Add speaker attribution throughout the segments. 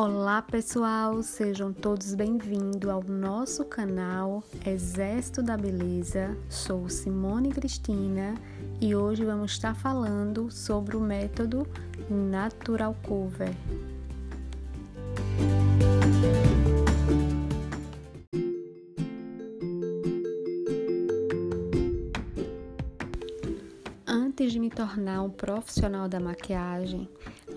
Speaker 1: Olá pessoal, sejam todos bem-vindos ao nosso canal Exército da Beleza. Sou Simone Cristina e hoje vamos estar falando sobre o método Natural Cover. Antes de me tornar um profissional da maquiagem,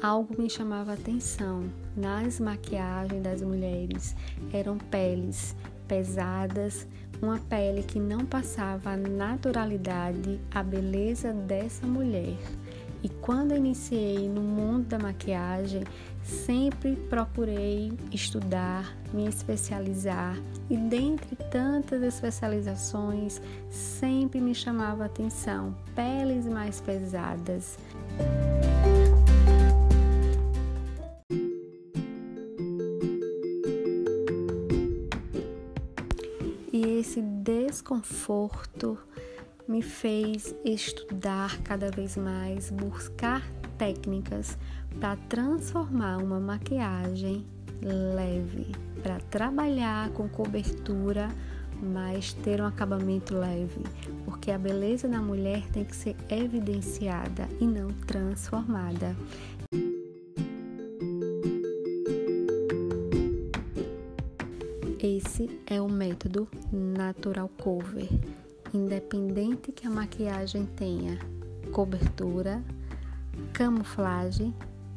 Speaker 1: algo me chamava atenção. Nas maquiagens das mulheres eram peles pesadas, uma pele que não passava a naturalidade, a beleza dessa mulher. E quando iniciei no mundo da maquiagem, sempre procurei estudar, me especializar e dentre tantas especializações, sempre me chamava a atenção peles mais pesadas. E esse desconforto me fez estudar cada vez mais, buscar técnicas para transformar uma maquiagem leve, para trabalhar com cobertura, mas ter um acabamento leve, porque a beleza da mulher tem que ser evidenciada e não transformada. Esse é o método Natural Cover. Independente que a maquiagem tenha cobertura, camuflagem,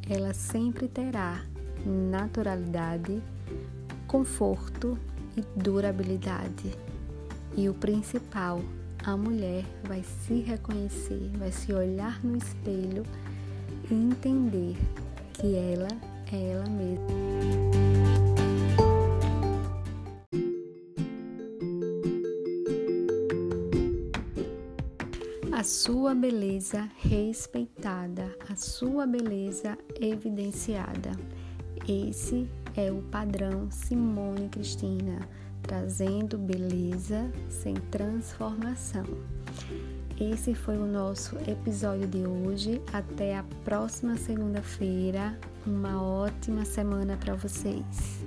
Speaker 1: ela sempre terá naturalidade, conforto e durabilidade. E o principal, a mulher vai se reconhecer, vai se olhar no espelho e entender que ela é ela mesma. A sua beleza respeitada, a sua beleza evidenciada. Esse é o padrão Simone Cristina, trazendo beleza sem transformação. Esse foi o nosso episódio de hoje. Até a próxima segunda-feira. Uma ótima semana para vocês.